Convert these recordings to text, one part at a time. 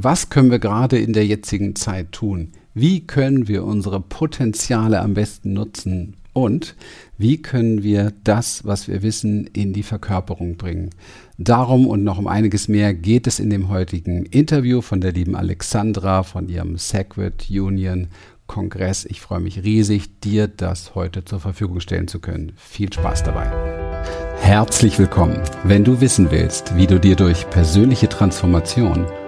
Was können wir gerade in der jetzigen Zeit tun? Wie können wir unsere Potenziale am besten nutzen? Und wie können wir das, was wir wissen, in die Verkörperung bringen? Darum und noch um einiges mehr geht es in dem heutigen Interview von der lieben Alexandra von ihrem Sacred Union Kongress. Ich freue mich riesig, dir das heute zur Verfügung stellen zu können. Viel Spaß dabei. Herzlich willkommen. Wenn du wissen willst, wie du dir durch persönliche Transformation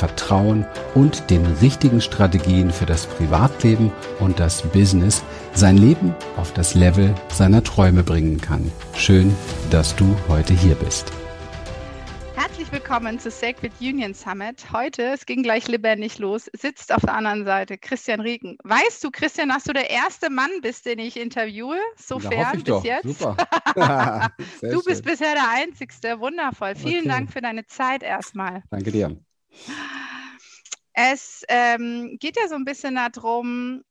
Vertrauen und den richtigen Strategien für das Privatleben und das Business sein Leben auf das Level seiner Träume bringen kann. Schön, dass du heute hier bist. Herzlich willkommen zu Sacred Union Summit. Heute, es ging gleich lebendig los, sitzt auf der anderen Seite Christian Rieken. Weißt du, Christian, dass du der erste Mann bist, den ich interviewe? Sofern bis doch. jetzt. Super. du bist schön. bisher der Einzigste. Wundervoll. Vielen okay. Dank für deine Zeit erstmal. Danke dir. Es ähm, geht ja so ein bisschen darum,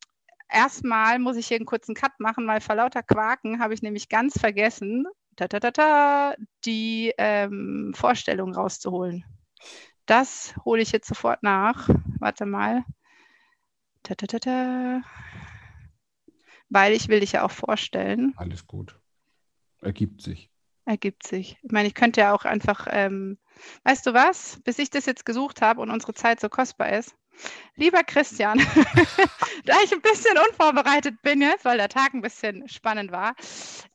erstmal muss ich hier einen kurzen Cut machen, weil vor lauter Quaken habe ich nämlich ganz vergessen, ta, ta, ta, die ähm, Vorstellung rauszuholen. Das hole ich jetzt sofort nach. Warte mal. Weil ich will dich ja auch vorstellen. Alles gut. Ergibt sich. Ergibt sich. Ich meine, ich könnte ja auch einfach, ähm, weißt du was, bis ich das jetzt gesucht habe und unsere Zeit so kostbar ist, Lieber Christian, da ich ein bisschen unvorbereitet bin jetzt, weil der Tag ein bisschen spannend war,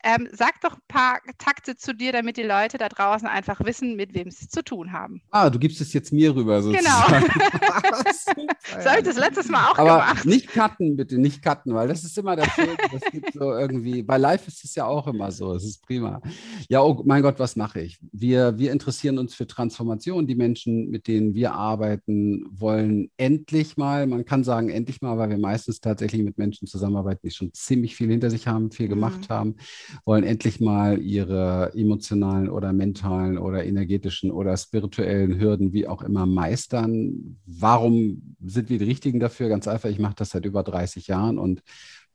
ähm, sag doch ein paar Takte zu dir, damit die Leute da draußen einfach wissen, mit wem sie es zu tun haben. Ah, du gibst es jetzt mir rüber sozusagen. Genau. so habe ich das letztes Mal auch Aber gemacht. Nicht cutten, bitte, nicht cutten, weil das ist immer der Film, das gibt so irgendwie, bei Live ist es ja auch immer so, es ist prima. Ja, oh mein Gott, was mache ich? Wir, wir interessieren uns für Transformation. Die Menschen, mit denen wir arbeiten, wollen endlich endlich mal, man kann sagen endlich mal, weil wir meistens tatsächlich mit Menschen zusammenarbeiten, die schon ziemlich viel hinter sich haben, viel gemacht mhm. haben, wollen endlich mal ihre emotionalen oder mentalen oder energetischen oder spirituellen Hürden, wie auch immer, meistern. Warum sind wir die Richtigen dafür? Ganz einfach, ich mache das seit über 30 Jahren und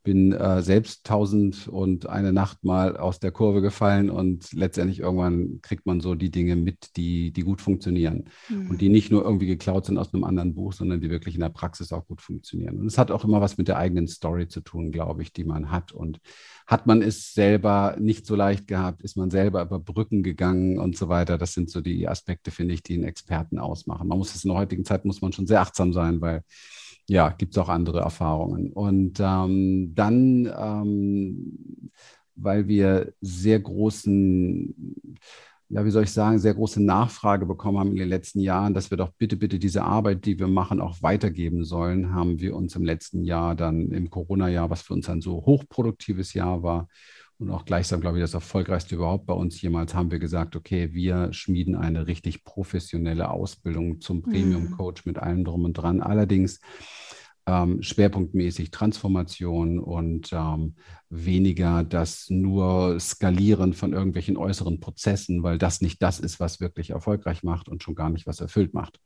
bin äh, selbst tausend und eine Nacht mal aus der Kurve gefallen und letztendlich irgendwann kriegt man so die Dinge mit, die, die gut funktionieren mhm. und die nicht nur irgendwie geklaut sind aus einem anderen Buch, sondern die wirklich in der Praxis auch gut funktionieren. Und es hat auch immer was mit der eigenen Story zu tun, glaube ich, die man hat. Und hat man es selber nicht so leicht gehabt, ist man selber über Brücken gegangen und so weiter. Das sind so die Aspekte, finde ich, die einen Experten ausmachen. Man muss es in der heutigen Zeit, muss man schon sehr achtsam sein, weil ja, gibt es auch andere Erfahrungen. Und ähm, dann, ähm, weil wir sehr großen, ja, wie soll ich sagen, sehr große Nachfrage bekommen haben in den letzten Jahren, dass wir doch bitte, bitte diese Arbeit, die wir machen, auch weitergeben sollen, haben wir uns im letzten Jahr dann im Corona-Jahr, was für uns ein so hochproduktives Jahr war, und auch gleichsam, glaube ich, das erfolgreichste überhaupt bei uns jemals, haben wir gesagt, okay, wir schmieden eine richtig professionelle Ausbildung zum Premium-Coach mhm. mit allem drum und dran. Allerdings ähm, schwerpunktmäßig Transformation und ähm, weniger das nur Skalieren von irgendwelchen äußeren Prozessen, weil das nicht das ist, was wirklich erfolgreich macht und schon gar nicht, was erfüllt macht.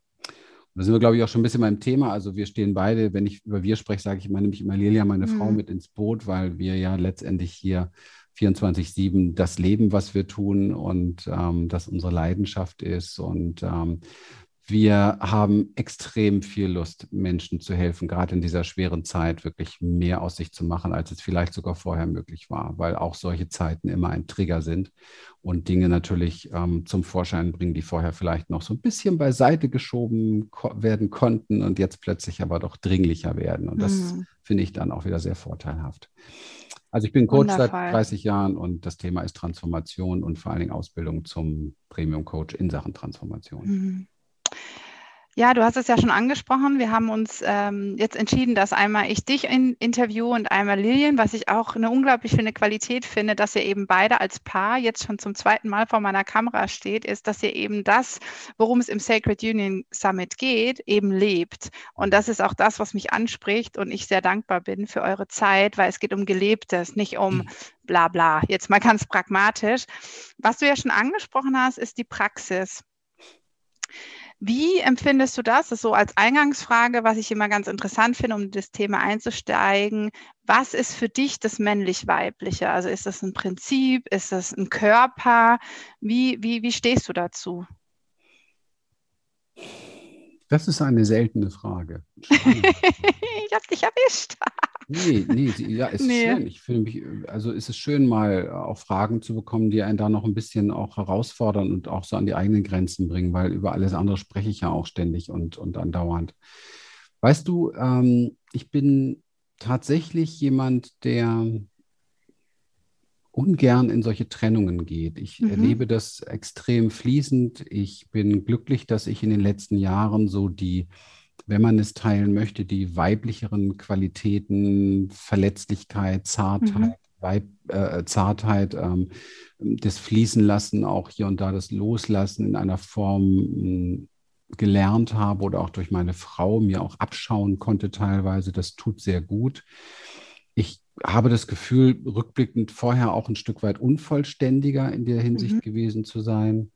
Da sind wir, glaube ich, auch schon ein bisschen beim Thema. Also wir stehen beide, wenn ich über wir spreche, sage ich immer, nämlich immer Lilia, meine mhm. Frau, mit ins Boot, weil wir ja letztendlich hier 24-7 das Leben, was wir tun und ähm, das unsere Leidenschaft ist. Und ähm, wir haben extrem viel Lust, Menschen zu helfen, gerade in dieser schweren Zeit wirklich mehr aus sich zu machen, als es vielleicht sogar vorher möglich war, weil auch solche Zeiten immer ein Trigger sind und Dinge natürlich ähm, zum Vorschein bringen, die vorher vielleicht noch so ein bisschen beiseite geschoben ko werden konnten und jetzt plötzlich aber doch dringlicher werden. Und das mhm. finde ich dann auch wieder sehr vorteilhaft. Also ich bin Coach Wundervoll. seit 30 Jahren und das Thema ist Transformation und vor allen Dingen Ausbildung zum Premium Coach in Sachen Transformation. Mhm. Ja, du hast es ja schon angesprochen. Wir haben uns ähm, jetzt entschieden, dass einmal ich dich in, interview und einmal Lilian, was ich auch eine unglaublich schöne Qualität finde, dass ihr eben beide als Paar jetzt schon zum zweiten Mal vor meiner Kamera steht, ist, dass ihr eben das, worum es im Sacred Union Summit geht, eben lebt. Und das ist auch das, was mich anspricht und ich sehr dankbar bin für eure Zeit, weil es geht um Gelebtes, nicht um mhm. bla bla. Jetzt mal ganz pragmatisch. Was du ja schon angesprochen hast, ist die Praxis. Wie empfindest du das? Das ist so als Eingangsfrage, was ich immer ganz interessant finde, um das Thema einzusteigen. Was ist für dich das männlich-weibliche? Also ist das ein Prinzip? Ist das ein Körper? Wie, wie, wie stehst du dazu? Das ist eine seltene Frage. ich habe dich erwischt. Nee, nee, ja, es nee. ist schön. Ich finde mich, also ist es schön, mal auch Fragen zu bekommen, die einen da noch ein bisschen auch herausfordern und auch so an die eigenen Grenzen bringen, weil über alles andere spreche ich ja auch ständig und, und andauernd. Weißt du, ähm, ich bin tatsächlich jemand, der ungern in solche Trennungen geht. Ich mhm. erlebe das extrem fließend. Ich bin glücklich, dass ich in den letzten Jahren so die wenn man es teilen möchte, die weiblicheren Qualitäten, Verletzlichkeit, Zartheit, mhm. Weib, äh, Zartheit, ähm, das Fließen lassen, auch hier und da das Loslassen in einer Form mh, hm, gelernt habe oder auch durch meine Frau mir auch abschauen konnte teilweise. Das tut sehr gut. Ich habe das Gefühl, rückblickend vorher auch ein Stück weit unvollständiger in der Hinsicht mhm. gewesen zu sein.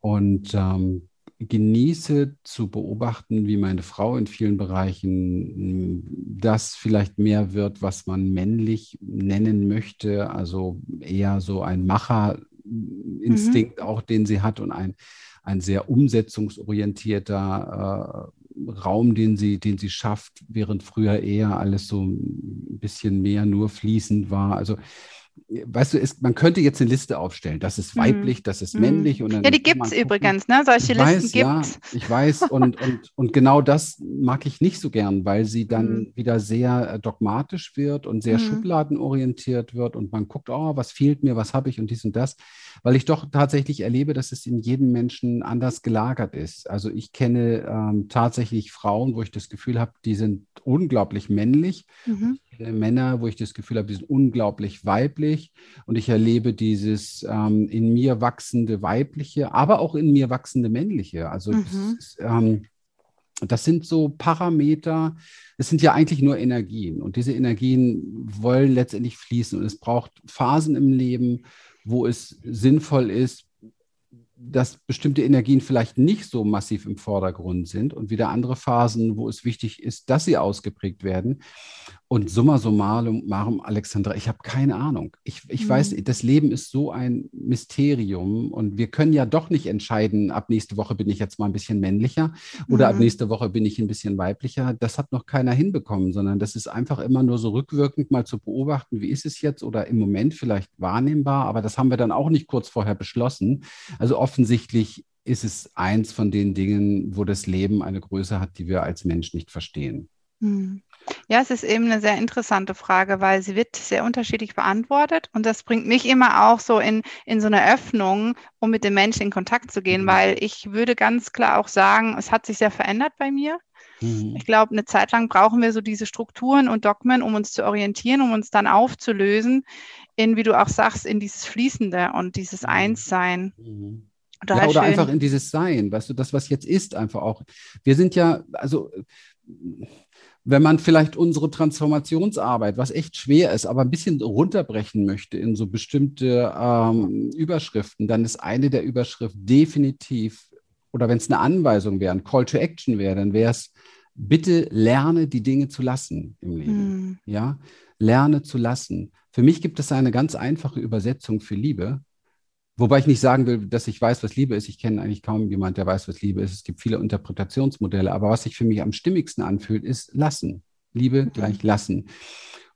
Und ähm, genieße zu beobachten, wie meine Frau in vielen Bereichen hm, das vielleicht mehr wird, was man männlich nennen möchte, also eher so ein Macherinstinkt mhm. auch, den sie hat und ein, ein sehr umsetzungsorientierter äh, Raum, den sie, den sie schafft, während früher eher alles so ein bisschen mehr nur fließend war. Also weißt du, ist, man könnte jetzt eine Liste aufstellen. Das ist mhm. weiblich, das ist männlich. Und ja, die gibt es übrigens, ne? Solche ich Listen gibt es. Ja, ich weiß. Und, und, und genau das mag ich nicht so gern, weil sie dann mhm. wieder sehr äh, dogmatisch wird und sehr mhm. schubladenorientiert wird und man guckt, oh, was fehlt mir, was habe ich und dies und das. Weil ich doch tatsächlich erlebe, dass es in jedem Menschen anders gelagert ist. Also ich kenne ähm, tatsächlich Frauen, wo ich das Gefühl habe, die sind unglaublich männlich. Mhm. Männer, wo ich das Gefühl habe, die sind unglaublich weiblich und ich erlebe dieses ähm, in mir wachsende weibliche, aber auch in mir wachsende männliche. Also mhm. das, ähm, das sind so Parameter, es sind ja eigentlich nur Energien und diese Energien wollen letztendlich fließen und es braucht Phasen im Leben, wo es sinnvoll ist, dass bestimmte Energien vielleicht nicht so massiv im Vordergrund sind und wieder andere Phasen, wo es wichtig ist, dass sie ausgeprägt werden. Und summa summarum, Alexandra, ich habe keine Ahnung. Ich, ich mhm. weiß, das Leben ist so ein Mysterium und wir können ja doch nicht entscheiden, ab nächste Woche bin ich jetzt mal ein bisschen männlicher oder mhm. ab nächste Woche bin ich ein bisschen weiblicher. Das hat noch keiner hinbekommen, sondern das ist einfach immer nur so rückwirkend mal zu beobachten, wie ist es jetzt oder im Moment vielleicht wahrnehmbar, aber das haben wir dann auch nicht kurz vorher beschlossen. Also offensichtlich ist es eins von den Dingen, wo das Leben eine Größe hat, die wir als Mensch nicht verstehen. Mhm. Ja, es ist eben eine sehr interessante Frage, weil sie wird sehr unterschiedlich beantwortet und das bringt mich immer auch so in, in so eine Öffnung, um mit den Menschen in Kontakt zu gehen, mhm. weil ich würde ganz klar auch sagen, es hat sich sehr verändert bei mir. Mhm. Ich glaube, eine Zeit lang brauchen wir so diese Strukturen und Dogmen, um uns zu orientieren, um uns dann aufzulösen in, wie du auch sagst, in dieses Fließende und dieses mhm. Einssein. Mhm. Ja, oder einfach in dieses Sein, weißt du, das, was jetzt ist, einfach auch. Wir sind ja, also wenn man vielleicht unsere Transformationsarbeit, was echt schwer ist, aber ein bisschen runterbrechen möchte in so bestimmte ähm, Überschriften, dann ist eine der Überschriften definitiv, oder wenn es eine Anweisung wäre, ein Call to Action wäre, dann wäre es, bitte lerne die Dinge zu lassen im Leben. Mhm. Ja, lerne zu lassen. Für mich gibt es eine ganz einfache Übersetzung für Liebe. Wobei ich nicht sagen will, dass ich weiß, was Liebe ist. Ich kenne eigentlich kaum jemand, der weiß, was Liebe ist. Es gibt viele Interpretationsmodelle. Aber was sich für mich am stimmigsten anfühlt, ist lassen. Liebe gleich lassen.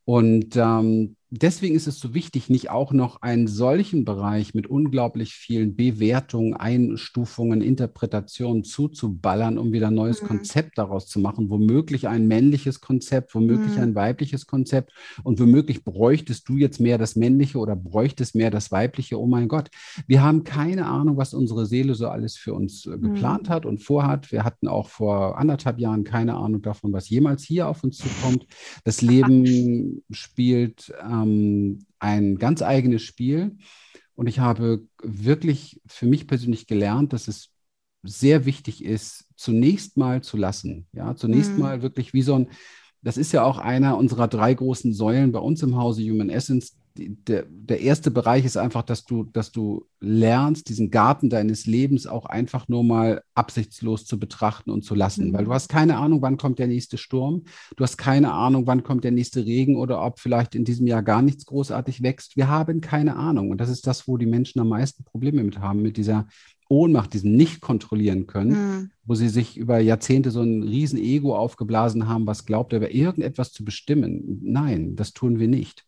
Und ähm, deswegen ist es so wichtig, nicht auch noch einen solchen Bereich mit unglaublich vielen Bewertungen, Einstufungen, Interpretationen zuzuballern, um wieder ein neues mhm. Konzept daraus zu machen. Womöglich ein männliches Konzept, womöglich mhm. ein weibliches Konzept. Und womöglich bräuchtest du jetzt mehr das männliche oder bräuchtest mehr das weibliche. Oh mein Gott, wir haben keine Ahnung, was unsere Seele so alles für uns äh, geplant mhm. hat und vorhat. Wir hatten auch vor anderthalb Jahren keine Ahnung davon, was jemals hier auf uns zukommt. Das Leben spielt ähm, ein ganz eigenes Spiel. Und ich habe wirklich für mich persönlich gelernt, dass es sehr wichtig ist, zunächst mal zu lassen. Ja, zunächst mhm. mal wirklich wie so ein, das ist ja auch einer unserer drei großen Säulen bei uns im Hause Human Essence, der, der erste Bereich ist einfach, dass du, dass du lernst, diesen Garten deines Lebens auch einfach nur mal absichtslos zu betrachten und zu lassen, mhm. weil du hast keine Ahnung, wann kommt der nächste Sturm, du hast keine Ahnung, wann kommt der nächste Regen oder ob vielleicht in diesem Jahr gar nichts großartig wächst. Wir haben keine Ahnung und das ist das, wo die Menschen am meisten Probleme mit haben, mit dieser Ohnmacht, diesem nicht kontrollieren können, mhm. wo sie sich über Jahrzehnte so ein riesen Ego aufgeblasen haben, was glaubt, über irgendetwas zu bestimmen. Nein, das tun wir nicht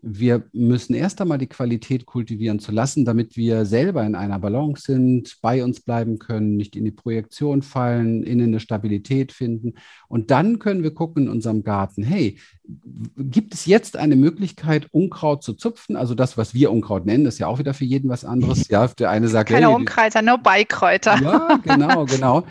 wir müssen erst einmal die Qualität kultivieren zu lassen, damit wir selber in einer Balance sind, bei uns bleiben können, nicht in die Projektion fallen, innen eine Stabilität finden. Und dann können wir gucken in unserem Garten, hey, gibt es jetzt eine Möglichkeit, Unkraut zu zupfen? Also das, was wir Unkraut nennen, ist ja auch wieder für jeden was anderes. Ja, der eine sagt, keine hey, Unkräuter, nur Beikräuter. Ja, genau, genau.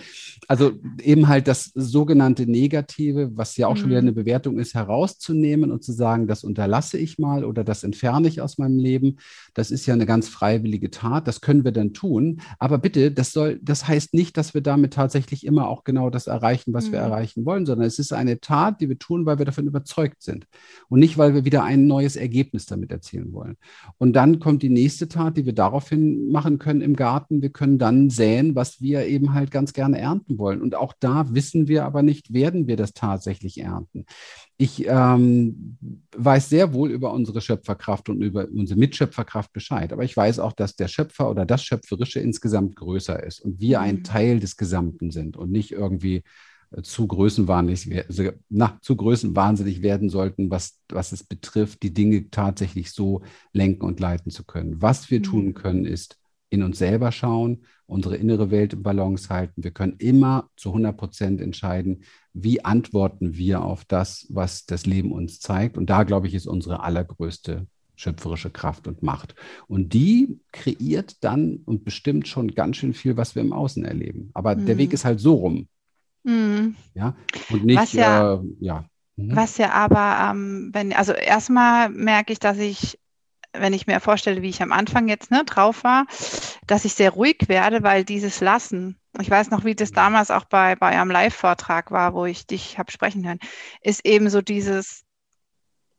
Also eben halt das sogenannte Negative, was ja auch mhm. schon wieder mhm. eine Bewertung ist, herauszunehmen und zu sagen, das unterlasse ich mal oder das entferne ich aus meinem Leben. Das ist ja eine ganz freiwillige Tat. Das können wir dann tun. Aber bitte, das soll, das heißt nicht, dass wir damit tatsächlich immer auch genau das erreichen, was mhm. wir erreichen wollen, sondern es ist eine Tat, die wir tun, weil wir davon überzeugt sind und nicht, weil wir wieder ein neues Ergebnis damit erzielen wollen. Und dann kommt die nächste Tat, die wir daraufhin machen können im Garten. Wir können dann säen, was wir eben halt ganz gerne ernten wollen. Und auch da wissen wir aber nicht, werden wir das tatsächlich ernten. Ich ähm, weiß sehr wohl über unsere Schöpferkraft und über unsere Mitschöpferkraft Bescheid, aber ich weiß auch, dass der Schöpfer oder das Schöpferische insgesamt größer ist und wir ein mhm. Teil des Gesamten sind und nicht irgendwie zu größenwahnsinnig, na, zu größenwahnsinnig werden sollten, was, was es betrifft, die Dinge tatsächlich so lenken und leiten zu können. Was wir mhm. tun können, ist in uns selber schauen, unsere innere Welt im Balance halten. Wir können immer zu 100 Prozent entscheiden, wie antworten wir auf das, was das Leben uns zeigt. Und da, glaube ich, ist unsere allergrößte schöpferische Kraft und Macht. Und die kreiert dann und bestimmt schon ganz schön viel, was wir im Außen erleben. Aber mhm. der Weg ist halt so rum. Mhm. Ja, und nicht, was ja, äh, ja. Mhm. Was ja aber, ähm, wenn, also erstmal merke ich, dass ich wenn ich mir vorstelle, wie ich am Anfang jetzt ne, drauf war, dass ich sehr ruhig werde, weil dieses Lassen, ich weiß noch, wie das damals auch bei, bei einem Live-Vortrag war, wo ich dich habe sprechen hören, ist eben so dieses,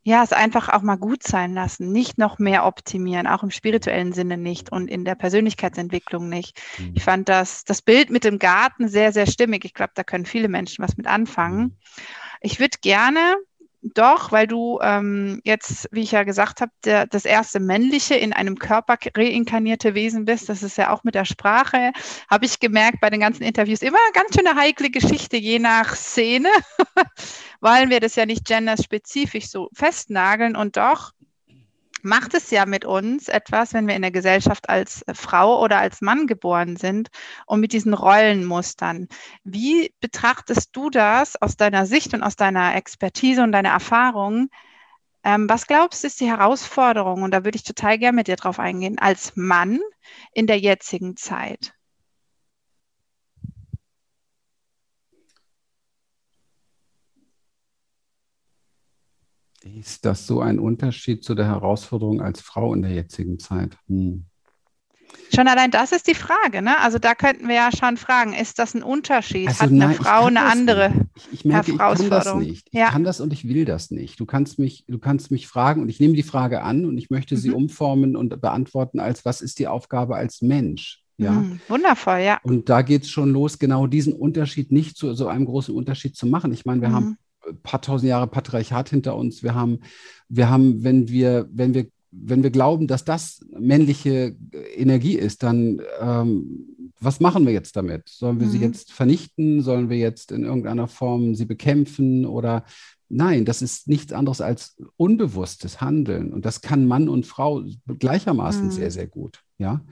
ja, es einfach auch mal gut sein lassen, nicht noch mehr optimieren, auch im spirituellen Sinne nicht und in der Persönlichkeitsentwicklung nicht. Mhm. Ich fand das, das Bild mit dem Garten sehr, sehr stimmig. Ich glaube, da können viele Menschen was mit anfangen. Mhm. Ich würde gerne doch, weil du ähm, jetzt, wie ich ja gesagt habe, der, das erste männliche in einem Körper reinkarnierte Wesen bist. Das ist ja auch mit der Sprache, habe ich gemerkt bei den ganzen Interviews, immer eine ganz schöne heikle Geschichte, je nach Szene, weil wir das ja nicht genderspezifisch so festnageln. Und doch macht es ja mit uns etwas, wenn wir in der Gesellschaft als äh, Frau oder als Mann geboren sind und mit diesen Rollenmustern. Wie betrachtest du das aus deiner Sicht und aus deiner Expertise und deiner Erfahrung? Ähm, was glaubst du, ist die Herausforderung? Und da würde ich total gerne mit dir drauf eingehen, als Mann in der jetzigen Zeit. Ist das so ein Unterschied zu der Herausforderung als Frau in der jetzigen Zeit? Hm. Schon allein das ist die Frage, ne? Also da könnten wir ja schon fragen, ist das ein Unterschied? Also Hat eine nein, Frau eine andere ich, ich merke, Herausforderung? Ich kann das nicht. Ich ja. kann das und ich will das nicht. Du kannst mich, du kannst mich fragen und ich nehme die Frage an und ich möchte sie mhm. umformen und beantworten als, was ist die Aufgabe als Mensch? Ja. Mhm, wundervoll, ja. Und da geht es schon los, genau diesen Unterschied nicht zu so einem großen Unterschied zu machen. Ich meine, wir mhm. haben paar tausend Jahre Patriarchat hinter uns. Wir haben, wir haben, wenn wir, wenn wir, wenn wir glauben, dass das männliche Energie ist, dann ähm, was machen wir jetzt damit? Sollen wir mhm. sie jetzt vernichten? Sollen wir jetzt in irgendeiner Form sie bekämpfen? Oder nein, das ist nichts anderes als unbewusstes Handeln. Und das kann Mann und Frau gleichermaßen mhm. sehr, sehr gut. Ja.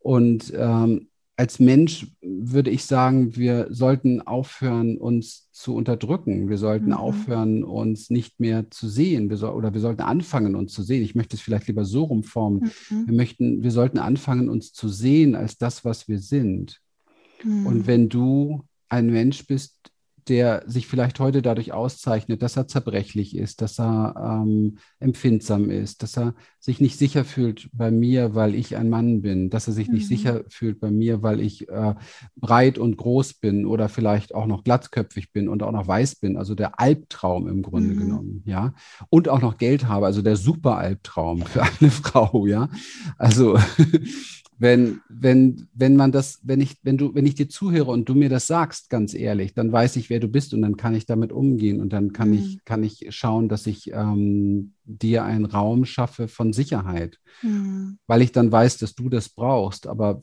Und ähm, als Mensch würde ich sagen, wir sollten aufhören, uns zu unterdrücken. Wir sollten mhm. aufhören, uns nicht mehr zu sehen. Wir so, oder wir sollten anfangen, uns zu sehen. Ich möchte es vielleicht lieber so rumformen. Mhm. Wir, möchten, wir sollten anfangen, uns zu sehen als das, was wir sind. Mhm. Und wenn du ein Mensch bist, der sich vielleicht heute dadurch auszeichnet, dass er zerbrechlich ist, dass er ähm, empfindsam ist, dass er sich nicht sicher fühlt bei mir, weil ich ein Mann bin, dass er sich mhm. nicht sicher fühlt bei mir, weil ich äh, breit und groß bin oder vielleicht auch noch glatzköpfig bin und auch noch weiß bin, also der Albtraum im Grunde mhm. genommen, ja, und auch noch Geld habe, also der super Albtraum für eine Frau, ja, also wenn, wenn, wenn man das, wenn ich, wenn du, wenn ich dir zuhöre und du mir das sagst, ganz ehrlich, dann weiß ich, wer du bist und dann kann ich damit umgehen und dann kann mhm. ich, kann ich schauen, dass ich ähm, dir einen Raum schaffe von Sicherheit, mhm. weil ich dann weiß, dass du das brauchst. Aber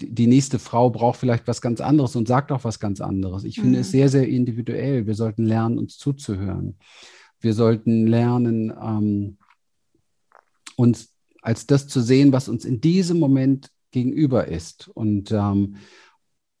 die nächste Frau braucht vielleicht was ganz anderes und sagt auch was ganz anderes. Ich mhm. finde es mhm. sehr, sehr individuell. Wir sollten lernen, uns zuzuhören. Wir sollten lernen, ähm, uns als das zu sehen, was uns in diesem Moment gegenüber ist. Und, ähm,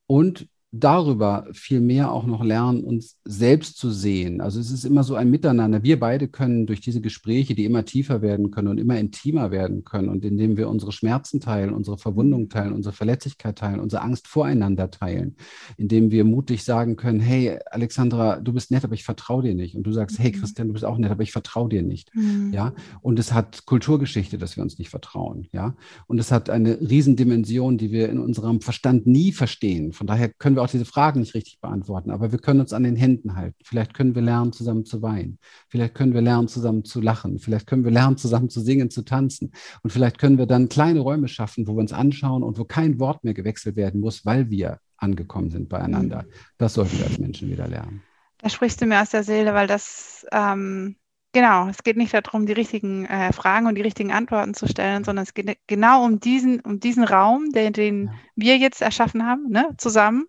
und darüber viel mehr auch noch lernen, uns selbst zu sehen. Also es ist immer so ein Miteinander. Wir beide können durch diese Gespräche, die immer tiefer werden können und immer intimer werden können und indem wir unsere Schmerzen teilen, unsere Verwundung teilen, unsere Verletzlichkeit teilen, unsere Angst voreinander teilen, indem wir mutig sagen können, hey Alexandra, du bist nett, aber ich vertraue dir nicht. Und du sagst, hey mhm. Christian, du bist auch nett, aber ich vertraue dir nicht. Mhm. Ja. Und es hat Kulturgeschichte, dass wir uns nicht vertrauen. Ja. Und es hat eine Riesendimension, die wir in unserem Verstand nie verstehen. Von daher können wir auch diese Fragen nicht richtig beantworten, aber wir können uns an den Händen halten. Vielleicht können wir lernen, zusammen zu weinen. Vielleicht können wir lernen, zusammen zu lachen. Vielleicht können wir lernen, zusammen zu singen, zu tanzen. Und vielleicht können wir dann kleine Räume schaffen, wo wir uns anschauen und wo kein Wort mehr gewechselt werden muss, weil wir angekommen sind beieinander. Mhm. Das sollten wir als Menschen wieder lernen. Da sprichst du mir aus der Seele, weil das ähm, Genau, es geht nicht darum, die richtigen äh, Fragen und die richtigen Antworten zu stellen, sondern es geht genau um diesen, um diesen Raum, den, den ja. wir jetzt erschaffen haben, ne, zusammen,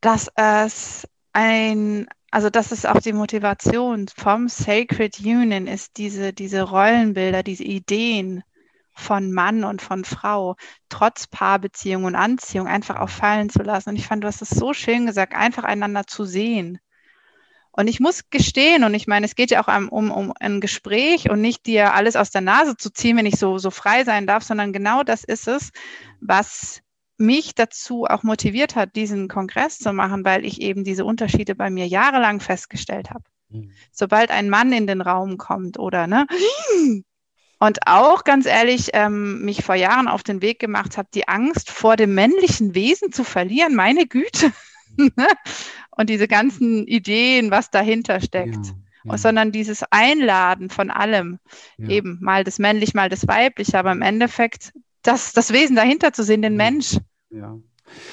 dass es ein, also dass es auch die Motivation vom Sacred Union ist, diese, diese Rollenbilder, diese Ideen von Mann und von Frau, trotz Paarbeziehung und Anziehung einfach auch fallen zu lassen. Und ich fand, du hast es so schön gesagt, einfach einander zu sehen. Und ich muss gestehen, und ich meine, es geht ja auch um, um, um ein Gespräch und nicht dir alles aus der Nase zu ziehen, wenn ich so, so frei sein darf, sondern genau das ist es, was mich dazu auch motiviert hat, diesen Kongress zu machen, weil ich eben diese Unterschiede bei mir jahrelang festgestellt habe. Mhm. Sobald ein Mann in den Raum kommt oder ne, und auch ganz ehrlich ähm, mich vor Jahren auf den Weg gemacht habe, die Angst vor dem männlichen Wesen zu verlieren, meine Güte. Ne? und diese ganzen Ideen, was dahinter steckt. Ja. Ja. sondern dieses Einladen von allem, ja. eben mal das männlich, mal das weibliche, aber im Endeffekt das, das Wesen dahinter zu sehen, den Mensch. Ja.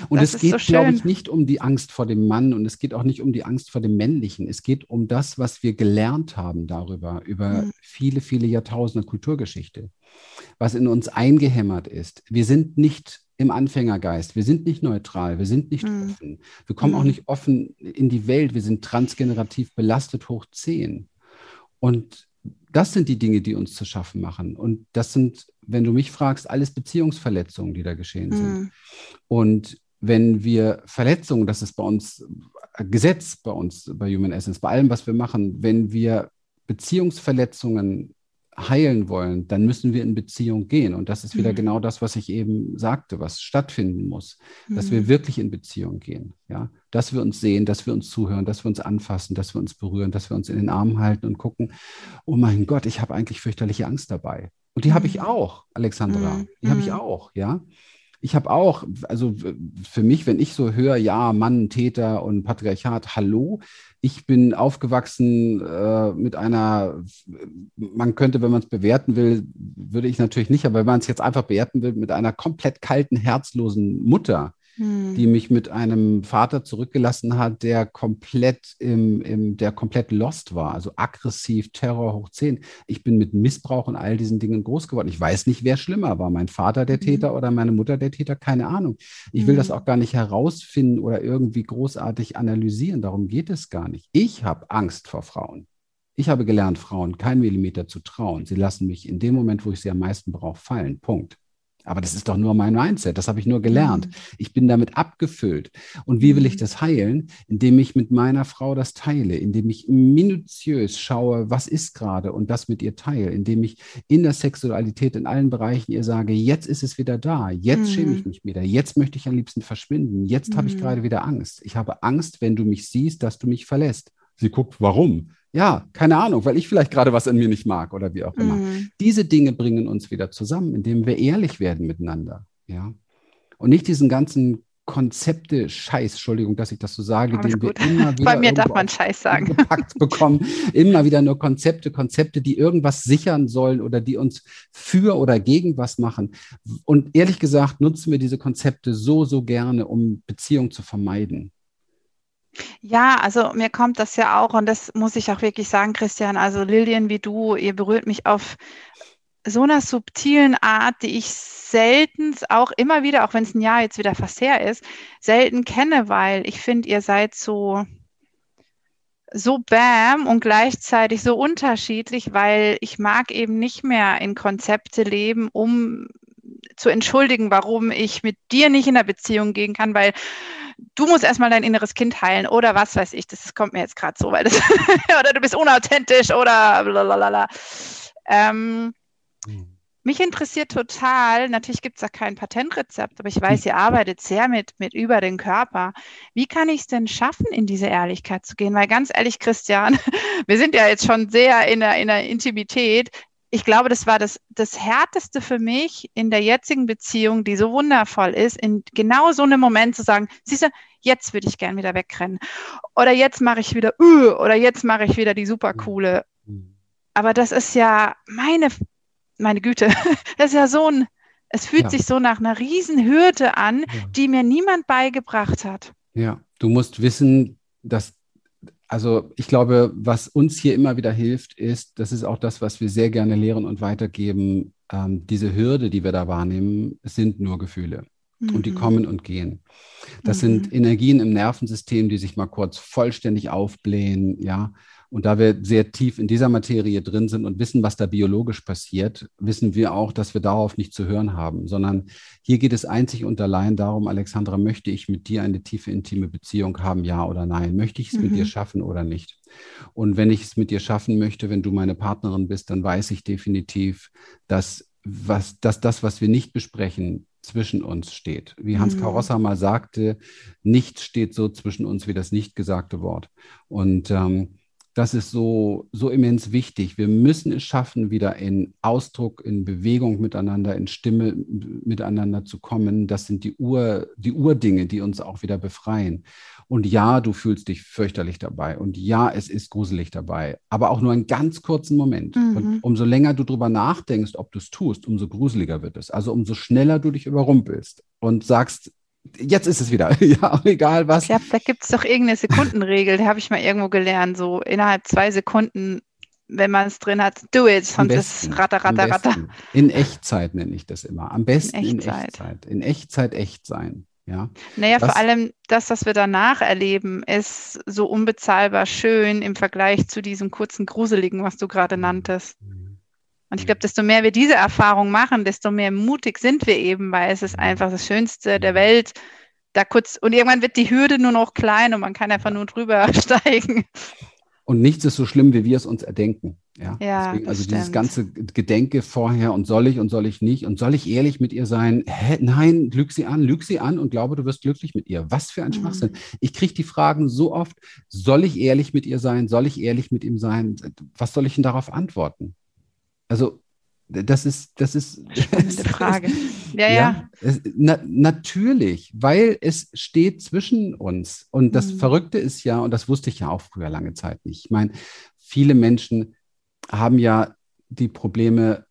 Und das es geht, so glaube ich, nicht um die Angst vor dem Mann und es geht auch nicht um die Angst vor dem Männlichen. Es geht um das, was wir gelernt haben darüber, über mhm. viele, viele Jahrtausende Kulturgeschichte, was in uns eingehämmert ist. Wir sind nicht im Anfängergeist, wir sind nicht neutral, wir sind nicht mhm. offen. Wir kommen mhm. auch nicht offen in die Welt, wir sind transgenerativ belastet hoch 10. Und das sind die Dinge, die uns zu schaffen machen. Und das sind, wenn du mich fragst, alles Beziehungsverletzungen, die da geschehen sind. Mhm. Und wenn wir Verletzungen, das ist bei uns äh, Gesetz bei uns, bei Human Essence, bei allem, was wir machen, wenn wir Beziehungsverletzungen heilen wollen, dann müssen wir in Beziehung gehen. Und das ist wieder mhm. genau das, was ich eben sagte, was stattfinden muss, dass wir mhm. wirklich in Beziehung gehen. Ja, dass wir uns sehen, dass wir uns zuhören, dass wir uns anfassen, dass wir uns berühren, dass wir uns in den Armen halten und gucken, oh mein Gott, ich habe eigentlich fürchterliche Angst dabei. Und die mhm. habe ich auch, Alexandra. Mhm. Die habe ich mhm. auch, ja ich habe auch, also für mich, wenn ich so höre, ja, Mann, Täter und Patriarchat, hallo, ich bin aufgewachsen äh, mit einer, man könnte, wenn man es bewerten will, würde ich natürlich nicht, aber wenn man es jetzt einfach bewerten will, mit einer komplett kalten, herzlosen Mutter, hm. die mich mit einem Vater zurückgelassen hat, der komplett im, im, der komplett lost war, also aggressiv, Terror hoch 10. Ich bin mit Missbrauch und all diesen Dingen groß geworden. Ich weiß nicht, wer schlimmer war, mein Vater der hm. Täter oder meine Mutter der Täter, keine Ahnung. Ich will hm. das auch gar nicht herausfinden oder irgendwie großartig analysieren. Darum geht es gar nicht. Ich habe Angst vor Frauen. Ich habe gelernt, Frauen keinen Millimeter zu trauen. Sie lassen mich in dem Moment, wo ich sie am meisten brauche, fallen. Punkt. Aber das ist doch nur mein Mindset. Das habe ich nur gelernt. Mhm. Ich bin damit abgefüllt. Und wie will ich mhm. das heilen? Indem ich mit meiner Frau das teile, indem ich minutiös schaue, was ist gerade und das mit ihr teile, indem ich in der Sexualität in allen Bereichen ihr sage, jetzt ist es wieder da, jetzt mhm. schäme ich mhm. mich wieder, jetzt möchte ich am liebsten verschwinden, jetzt mhm. habe ich gerade wieder Angst. Ich habe Angst, wenn du mich siehst, dass du mich verlässt. Sie guckt, warum? Ja, keine Ahnung, weil ich vielleicht gerade was an mir nicht mag oder wie auch immer. Mhm. Diese Dinge bringen uns wieder zusammen, indem wir ehrlich werden miteinander. Ja. Und nicht diesen ganzen Konzepte Scheiß, Entschuldigung, dass ich das so sage, den wir immer wieder Bei mir darf man Scheiß sagen. gepackt bekommen. immer wieder nur Konzepte, Konzepte, die irgendwas sichern sollen oder die uns für oder gegen was machen. Und ehrlich gesagt nutzen wir diese Konzepte so, so gerne, um Beziehungen zu vermeiden. Ja, also mir kommt das ja auch und das muss ich auch wirklich sagen, Christian. Also Lillian wie du, ihr berührt mich auf so einer subtilen Art, die ich selten auch immer wieder, auch wenn es ein Jahr jetzt wieder fast her ist, selten kenne, weil ich finde, ihr seid so so bam und gleichzeitig so unterschiedlich, weil ich mag eben nicht mehr in Konzepte leben, um zu entschuldigen, warum ich mit dir nicht in der Beziehung gehen kann, weil du musst erstmal dein inneres Kind heilen oder was weiß ich, das kommt mir jetzt gerade so, weil das, oder du bist unauthentisch oder blablabla. Ähm, hm. Mich interessiert total, natürlich gibt es da kein Patentrezept, aber ich weiß, ihr arbeitet sehr mit, mit über den Körper. Wie kann ich es denn schaffen, in diese Ehrlichkeit zu gehen? Weil ganz ehrlich, Christian, wir sind ja jetzt schon sehr in der, in der Intimität ich glaube, das war das, das Härteste für mich in der jetzigen Beziehung, die so wundervoll ist, in genau so einem Moment zu sagen, siehst du, jetzt würde ich gern wieder wegrennen. Oder jetzt mache ich wieder, uh, oder jetzt mache ich wieder die super coole. Aber das ist ja meine, meine Güte, das ist ja so ein, es fühlt ja. sich so nach einer Riesenhürde an, ja. die mir niemand beigebracht hat. Ja, du musst wissen, dass also ich glaube, was uns hier immer wieder hilft, ist, das ist auch das, was wir sehr gerne lehren und weitergeben, ähm, diese Hürde, die wir da wahrnehmen, sind nur Gefühle. Mhm. Und die mhm. kommen und gehen. Das mhm. sind Energien im Nervensystem, die sich mal kurz vollständig aufblähen, ja. Und da wir sehr tief in dieser Materie drin sind und wissen, was da biologisch passiert, wissen wir auch, dass wir darauf nicht zu hören haben, sondern hier geht es einzig und allein darum, Alexandra, möchte ich mit dir eine tiefe, intime Beziehung haben, ja oder nein? Möchte ich es mhm. mit dir mhm. schaffen oder nicht? Und wenn ich es mit dir schaffen möchte, wenn du meine Partnerin bist, dann weiß ich definitiv, dass, was, dass das, was wir nicht besprechen, zwischen uns steht. Wie Hans mhm. Karossa mal sagte, nichts steht so zwischen uns wie das nicht gesagte Wort. Und ähm, das ist so, so immens wichtig. Wir müssen es schaffen, wieder in Ausdruck, in Bewegung miteinander, in Stimme miteinander zu kommen. Das sind die, Ur, die Urdinge, die uns auch wieder befreien. Und ja, du fühlst dich fürchterlich dabei. Und ja, es ist gruselig dabei. Aber auch nur einen ganz kurzen Moment. Mhm. Und umso länger du darüber nachdenkst, ob du es tust, umso gruseliger wird es. Also umso schneller du dich überrumpelst und sagst, jetzt ist es wieder. ja, egal was. Ich glaube, da gibt es doch irgendeine Sekundenregel, die habe ich mal irgendwo gelernt. So innerhalb zwei Sekunden, wenn man es drin hat, do it, sonst besten, ist ratter, ratter, ratter. In Echtzeit nenne ich das immer. Am besten in Echtzeit. In Echtzeit, in Echtzeit echt sein. Ja. Naja, was, vor allem das, was wir danach erleben, ist so unbezahlbar schön im Vergleich zu diesem kurzen Gruseligen, was du gerade nanntest. Mhm. Und ich glaube, desto mehr wir diese Erfahrung machen, desto mehr mutig sind wir eben, weil es ist einfach das Schönste der Welt. Da kurz, und irgendwann wird die Hürde nur noch klein und man kann einfach nur drüber steigen. Und nichts ist so schlimm, wie wir es uns erdenken. Ja, ja Deswegen, also dieses ganze Gedenke vorher und soll ich und soll ich nicht und soll ich ehrlich mit ihr sein? Hä? Nein, lüg sie an, lüg sie an und glaube, du wirst glücklich mit ihr. Was für ein mhm. Schwachsinn. Ich kriege die Fragen so oft, soll ich ehrlich mit ihr sein? Soll ich ehrlich mit ihm sein? Was soll ich denn darauf antworten? Also das ist, das ist spannende Frage. Ja, ja. ja es, na, natürlich, weil es steht zwischen uns. Und das mhm. Verrückte ist ja, und das wusste ich ja auch früher lange Zeit nicht. Ich meine, viele Menschen haben ja die Probleme,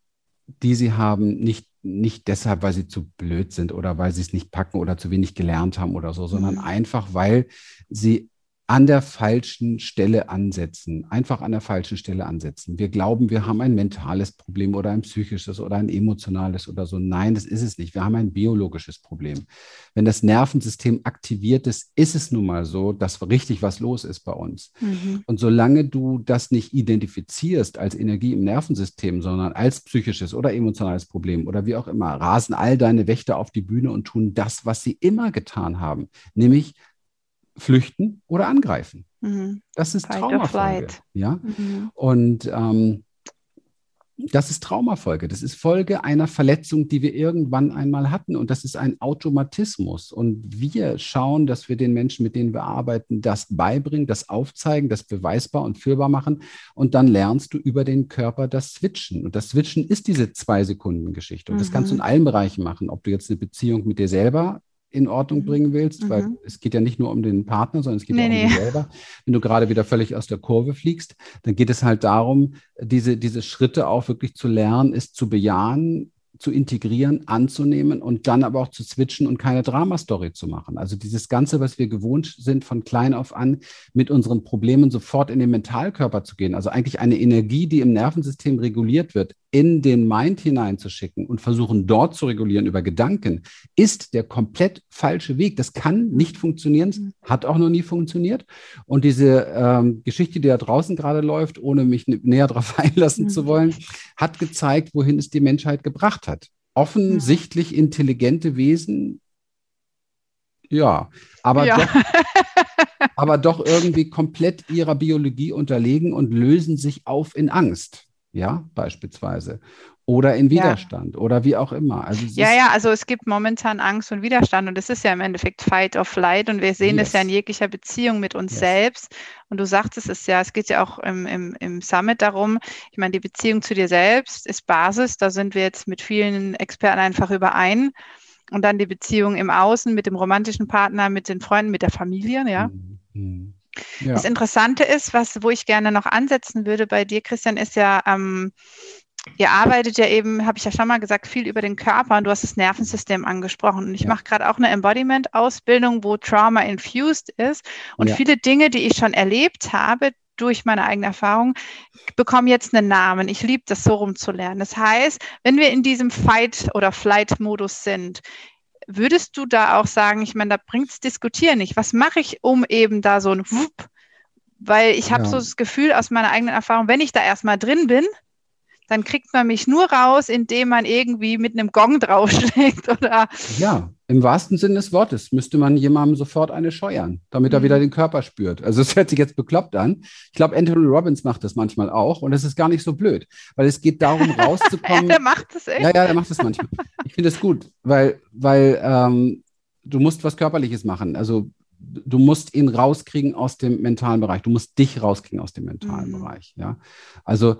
die sie haben, nicht nicht deshalb, weil sie zu blöd sind oder weil sie es nicht packen oder zu wenig gelernt haben oder so, sondern mhm. einfach, weil sie an der falschen Stelle ansetzen, einfach an der falschen Stelle ansetzen. Wir glauben, wir haben ein mentales Problem oder ein psychisches oder ein emotionales oder so. Nein, das ist es nicht. Wir haben ein biologisches Problem. Wenn das Nervensystem aktiviert ist, ist es nun mal so, dass richtig was los ist bei uns. Mhm. Und solange du das nicht identifizierst als Energie im Nervensystem, sondern als psychisches oder emotionales Problem oder wie auch immer, rasen all deine Wächter auf die Bühne und tun das, was sie immer getan haben, nämlich flüchten oder angreifen. Mhm. Das ist Fight Traumafolge. Ja? Mhm. Und ähm, das ist Traumafolge. Das ist Folge einer Verletzung, die wir irgendwann einmal hatten. Und das ist ein Automatismus. Und wir schauen, dass wir den Menschen, mit denen wir arbeiten, das beibringen, das aufzeigen, das beweisbar und fühlbar machen. Und dann lernst du über den Körper das Switchen. Und das Switchen ist diese Zwei-Sekunden-Geschichte. Und mhm. das kannst du in mhm. allen Bereichen machen. Ob du jetzt eine Beziehung mit dir selber in Ordnung mhm. bringen willst, mhm. weil es geht ja nicht nur um den Partner, sondern es geht nee, auch um nee. dich selber. Wenn du gerade wieder völlig aus der Kurve fliegst, dann geht es halt darum, diese, diese Schritte auch wirklich zu lernen, ist zu bejahen, zu integrieren, anzunehmen und dann aber auch zu switchen und keine Dramastory zu machen. Also dieses Ganze, was wir gewohnt sind, von klein auf an mit unseren Problemen sofort in den Mentalkörper zu gehen. Also eigentlich eine Energie, die im Nervensystem reguliert wird, in den Mind hineinzuschicken und versuchen dort zu regulieren über Gedanken, ist der komplett falsche Weg. Das kann nicht funktionieren, mhm. hat auch noch nie funktioniert. Und diese ähm, Geschichte, die da draußen gerade läuft, ohne mich näher darauf einlassen mhm. zu wollen, hat gezeigt, wohin es die Menschheit gebracht hat. Offensichtlich mhm. intelligente Wesen, ja, aber, ja. Doch, aber doch irgendwie komplett ihrer Biologie unterlegen und lösen sich auf in Angst ja, beispielsweise. Oder in Widerstand ja. oder wie auch immer. Also ja, ja, also es gibt momentan Angst und Widerstand und es ist ja im Endeffekt Fight or Flight und wir sehen yes. das ja in jeglicher Beziehung mit uns yes. selbst. Und du sagtest es ja, es geht ja auch im, im, im Summit darum, ich meine, die Beziehung zu dir selbst ist Basis, da sind wir jetzt mit vielen Experten einfach überein. Und dann die Beziehung im Außen mit dem romantischen Partner, mit den Freunden, mit der Familie, ja. Mhm. Ja. Das Interessante ist, was, wo ich gerne noch ansetzen würde bei dir, Christian, ist ja, ähm, ihr arbeitet ja eben, habe ich ja schon mal gesagt, viel über den Körper und du hast das Nervensystem angesprochen. Und ich ja. mache gerade auch eine Embodiment-Ausbildung, wo Trauma infused ist. Und ja. viele Dinge, die ich schon erlebt habe, durch meine eigene Erfahrung, bekommen jetzt einen Namen. Ich liebe das so rumzulernen. Das heißt, wenn wir in diesem Fight- oder Flight-Modus sind, Würdest du da auch sagen, ich meine, da bringt es Diskutieren nicht. Was mache ich, um eben da so ein Wupp? Weil ich habe ja. so das Gefühl aus meiner eigenen Erfahrung, wenn ich da erstmal drin bin, dann kriegt man mich nur raus, indem man irgendwie mit einem Gong draufschlägt oder. Ja, im wahrsten Sinne des Wortes müsste man jemandem sofort eine scheuern, damit er mhm. wieder den Körper spürt. Also es hört sich jetzt bekloppt an. Ich glaube, Anthony Robbins macht das manchmal auch und es ist gar nicht so blöd, weil es geht darum, rauszukommen. der macht das echt. Ja, ja, der macht das manchmal. Ich finde es gut, weil, weil ähm, du musst was Körperliches machen. Also du musst ihn rauskriegen aus dem mentalen Bereich. Du musst dich rauskriegen aus dem mentalen mhm. Bereich. Ja, also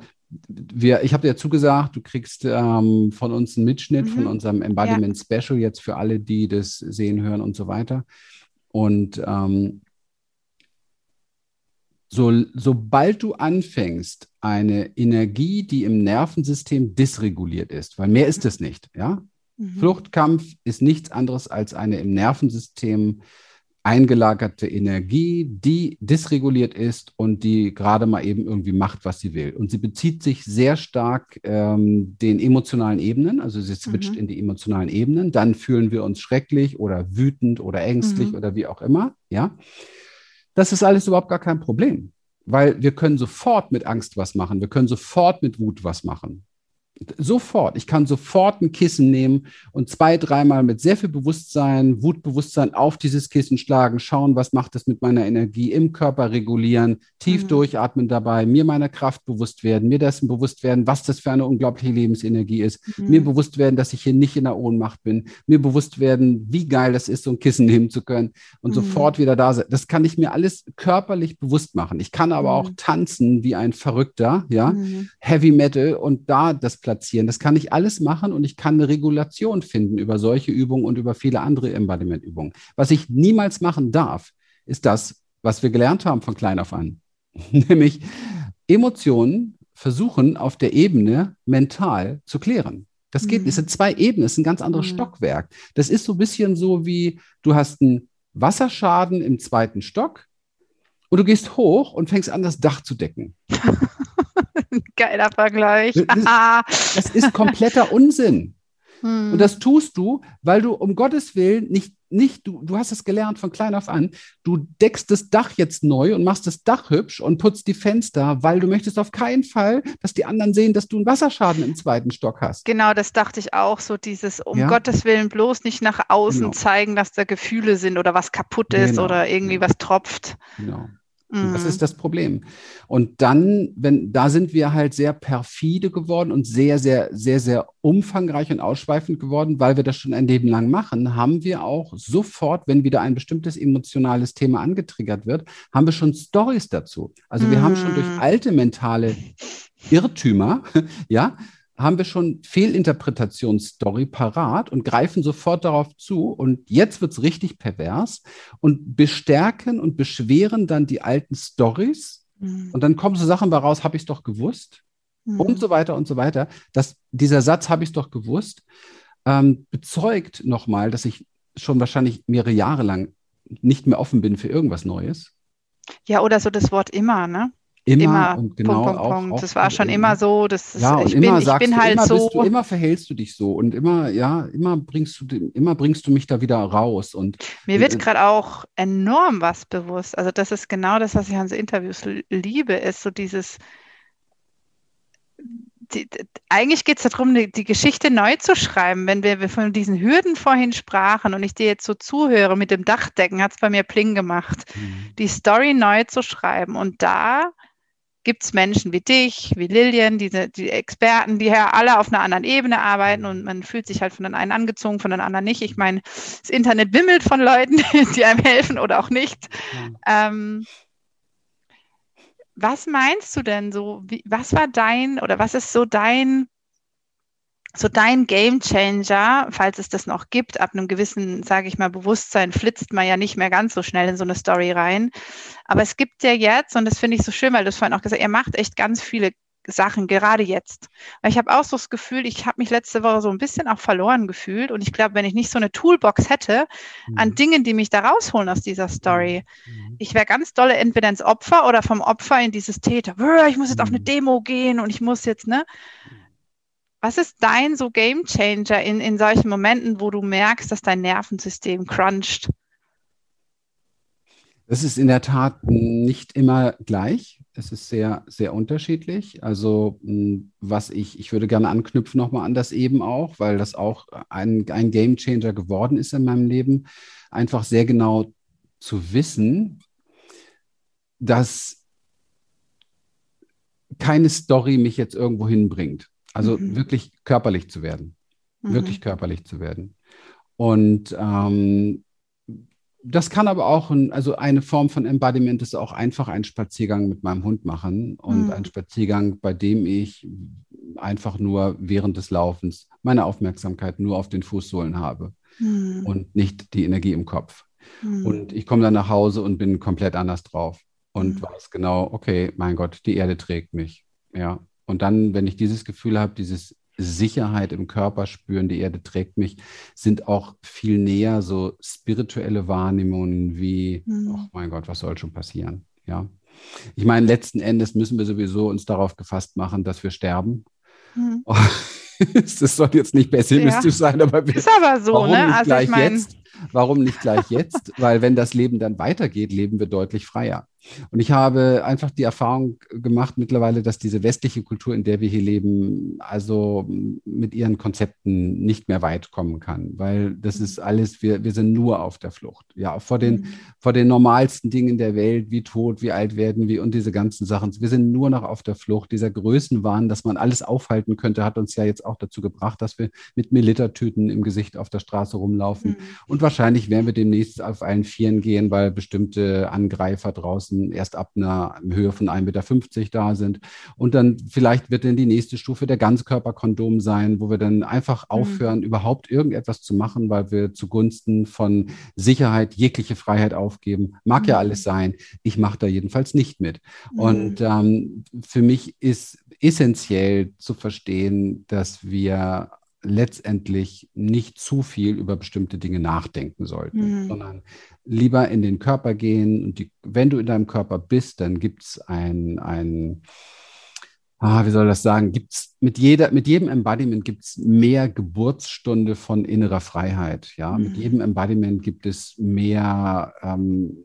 wir, ich habe dir zugesagt, du kriegst ähm, von uns einen Mitschnitt mhm. von unserem Embodiment ja. Special jetzt für alle, die das sehen, hören und so weiter. Und ähm, so, sobald du anfängst, eine Energie, die im Nervensystem dysreguliert ist, weil mehr ist es nicht, ja? Mhm. Fluchtkampf ist nichts anderes als eine im Nervensystem eingelagerte Energie, die dysreguliert ist und die gerade mal eben irgendwie macht, was sie will. Und sie bezieht sich sehr stark ähm, den emotionalen Ebenen, also sie switcht mhm. in die emotionalen Ebenen. Dann fühlen wir uns schrecklich oder wütend oder ängstlich mhm. oder wie auch immer. Ja, das ist alles überhaupt gar kein Problem, weil wir können sofort mit Angst was machen. Wir können sofort mit Wut was machen. Sofort. Ich kann sofort ein Kissen nehmen und zwei, dreimal mit sehr viel Bewusstsein, Wutbewusstsein auf dieses Kissen schlagen, schauen, was macht das mit meiner Energie im Körper regulieren, tief mhm. durchatmen dabei, mir meiner Kraft bewusst werden, mir dessen bewusst werden, was das für eine unglaubliche Lebensenergie ist, mhm. mir bewusst werden, dass ich hier nicht in der Ohnmacht bin, mir bewusst werden, wie geil das ist, so ein Kissen nehmen zu können und mhm. sofort wieder da sein. Das kann ich mir alles körperlich bewusst machen. Ich kann aber auch mhm. tanzen wie ein Verrückter, ja, mhm. Heavy Metal und da das platzieren. Das kann ich alles machen und ich kann eine Regulation finden über solche Übungen und über viele andere Embodiment-Übungen. Was ich niemals machen darf, ist das, was wir gelernt haben von klein auf an. Nämlich Emotionen versuchen auf der Ebene mental zu klären. Das geht, mhm. es sind zwei Ebenen, es ist ein ganz anderes mhm. Stockwerk. Das ist so ein bisschen so wie, du hast einen Wasserschaden im zweiten Stock und du gehst hoch und fängst an, das Dach zu decken. Geiler Vergleich. das, das ist kompletter Unsinn. Hm. Und das tust du, weil du um Gottes Willen nicht, nicht du, du hast es gelernt von klein auf an, du deckst das Dach jetzt neu und machst das Dach hübsch und putzt die Fenster, weil du möchtest auf keinen Fall, dass die anderen sehen, dass du einen Wasserschaden im zweiten Stock hast. Genau, das dachte ich auch, so dieses um ja? Gottes Willen bloß nicht nach außen genau. zeigen, dass da Gefühle sind oder was kaputt ist genau. oder irgendwie genau. was tropft. Genau. Mhm. Das ist das Problem. Und dann, wenn, da sind wir halt sehr perfide geworden und sehr, sehr, sehr, sehr umfangreich und ausschweifend geworden, weil wir das schon ein Leben lang machen, haben wir auch sofort, wenn wieder ein bestimmtes emotionales Thema angetriggert wird, haben wir schon Stories dazu. Also wir haben schon durch mhm. alte mentale Irrtümer, ja, haben wir schon Fehlinterpretationsstory parat und greifen sofort darauf zu. Und jetzt wird es richtig pervers und bestärken und beschweren dann die alten Stories. Mhm. Und dann kommen so Sachen bei raus, habe ich es doch gewusst. Mhm. Und so weiter und so weiter. Das, dieser Satz, habe ich es doch gewusst, ähm, bezeugt nochmal, dass ich schon wahrscheinlich mehrere Jahre lang nicht mehr offen bin für irgendwas Neues. Ja, oder so das Wort immer, ne? Immer, immer und genau Punkt, Punkt, Punkt. Auch, das war schon immer so. Das ist, ja, ich immer bin, sagst ich bin du, halt immer so. Du, immer verhältst du dich so und immer, ja, immer bringst du, immer bringst du mich da wieder raus. Und mir wird äh, gerade auch enorm was bewusst. Also das ist genau das, was ich an so Interviews liebe, ist so dieses. Die, eigentlich geht es darum, die, die, Geschichte neu zu schreiben. Wenn wir, wir, von diesen Hürden vorhin sprachen und ich dir jetzt so zuhöre mit dem Dachdecken, hat es bei mir Pling gemacht, mhm. die Story neu zu schreiben. Und da gibt es Menschen wie dich, wie Lillian, diese, die Experten, die ja alle auf einer anderen Ebene arbeiten und man fühlt sich halt von den einen angezogen, von den anderen nicht. Ich meine, das Internet wimmelt von Leuten, die einem helfen oder auch nicht. Ja. Ähm, was meinst du denn so? Wie, was war dein oder was ist so dein so dein Game Changer, falls es das noch gibt, ab einem gewissen, sage ich mal, Bewusstsein flitzt man ja nicht mehr ganz so schnell in so eine Story rein. Aber es gibt ja jetzt, und das finde ich so schön, weil du es vorhin auch gesagt hast, ihr macht echt ganz viele Sachen, gerade jetzt. Weil ich habe auch so das Gefühl, ich habe mich letzte Woche so ein bisschen auch verloren gefühlt. Und ich glaube, wenn ich nicht so eine Toolbox hätte mhm. an Dingen, die mich da rausholen aus dieser Story, mhm. ich wäre ganz dolle entweder ins Opfer oder vom Opfer in dieses Täter. Ich muss jetzt auf eine mhm. Demo gehen und ich muss jetzt, ne? Was ist dein so Game Changer in, in solchen Momenten, wo du merkst, dass dein Nervensystem cruncht? Das ist in der Tat nicht immer gleich. Es ist sehr, sehr unterschiedlich. Also, hm, was ich, ich würde gerne anknüpfen nochmal an das eben auch, weil das auch ein, ein Game Changer geworden ist in meinem Leben. Einfach sehr genau zu wissen, dass keine Story mich jetzt irgendwo hinbringt. Also mhm. wirklich körperlich zu werden. Mhm. Wirklich körperlich zu werden. Und ähm, das kann aber auch, ein, also eine Form von Embodiment ist auch einfach einen Spaziergang mit meinem Hund machen und mhm. ein Spaziergang, bei dem ich einfach nur während des Laufens meine Aufmerksamkeit nur auf den Fußsohlen habe mhm. und nicht die Energie im Kopf. Mhm. Und ich komme dann nach Hause und bin komplett anders drauf und mhm. weiß genau, okay, mein Gott, die Erde trägt mich. Ja, und dann, wenn ich dieses Gefühl habe, dieses Sicherheit im Körper spüren, die Erde trägt mich, sind auch viel näher so spirituelle Wahrnehmungen wie, mhm. oh mein Gott, was soll schon passieren? Ja. Ich meine, letzten Endes müssen wir sowieso uns darauf gefasst machen, dass wir sterben. Mhm. das soll jetzt nicht pessimistisch ja. sein, aber wir, ist aber so, warum ne? Nicht also gleich ich mein... jetzt? Warum nicht gleich jetzt? Weil wenn das Leben dann weitergeht, leben wir deutlich freier. Und ich habe einfach die Erfahrung gemacht mittlerweile, dass diese westliche Kultur, in der wir hier leben, also mit ihren Konzepten nicht mehr weit kommen kann, weil das ist alles, wir, wir sind nur auf der Flucht. Ja, vor den, mhm. vor den normalsten Dingen der Welt, wie tot, wie alt werden wir und diese ganzen Sachen. Wir sind nur noch auf der Flucht. Dieser Größenwahn, dass man alles aufhalten könnte, hat uns ja jetzt auch dazu gebracht, dass wir mit Militertüten im Gesicht auf der Straße rumlaufen. Mhm. Und wahrscheinlich werden wir demnächst auf allen Vieren gehen, weil bestimmte Angreifer draußen Maßen erst ab einer Höhe von 1,50 Meter da sind. Und dann vielleicht wird dann die nächste Stufe der Ganzkörperkondom sein, wo wir dann einfach mhm. aufhören, mhm. überhaupt irgendetwas zu machen, weil wir zugunsten von Sicherheit jegliche Freiheit aufgeben. Mag mhm. ja alles sein. Ich mache da jedenfalls nicht mit. Mhm. Und ähm, für mich ist essentiell zu verstehen, dass wir letztendlich nicht zu viel über bestimmte Dinge nachdenken sollten, mhm. sondern lieber in den Körper gehen. Und die, wenn du in deinem Körper bist, dann gibt es ein, ein ah, wie soll das sagen, gibt es mit, mit jedem Embodiment gibt es mehr Geburtsstunde von innerer Freiheit. Ja, mhm. mit jedem Embodiment gibt es mehr, ähm,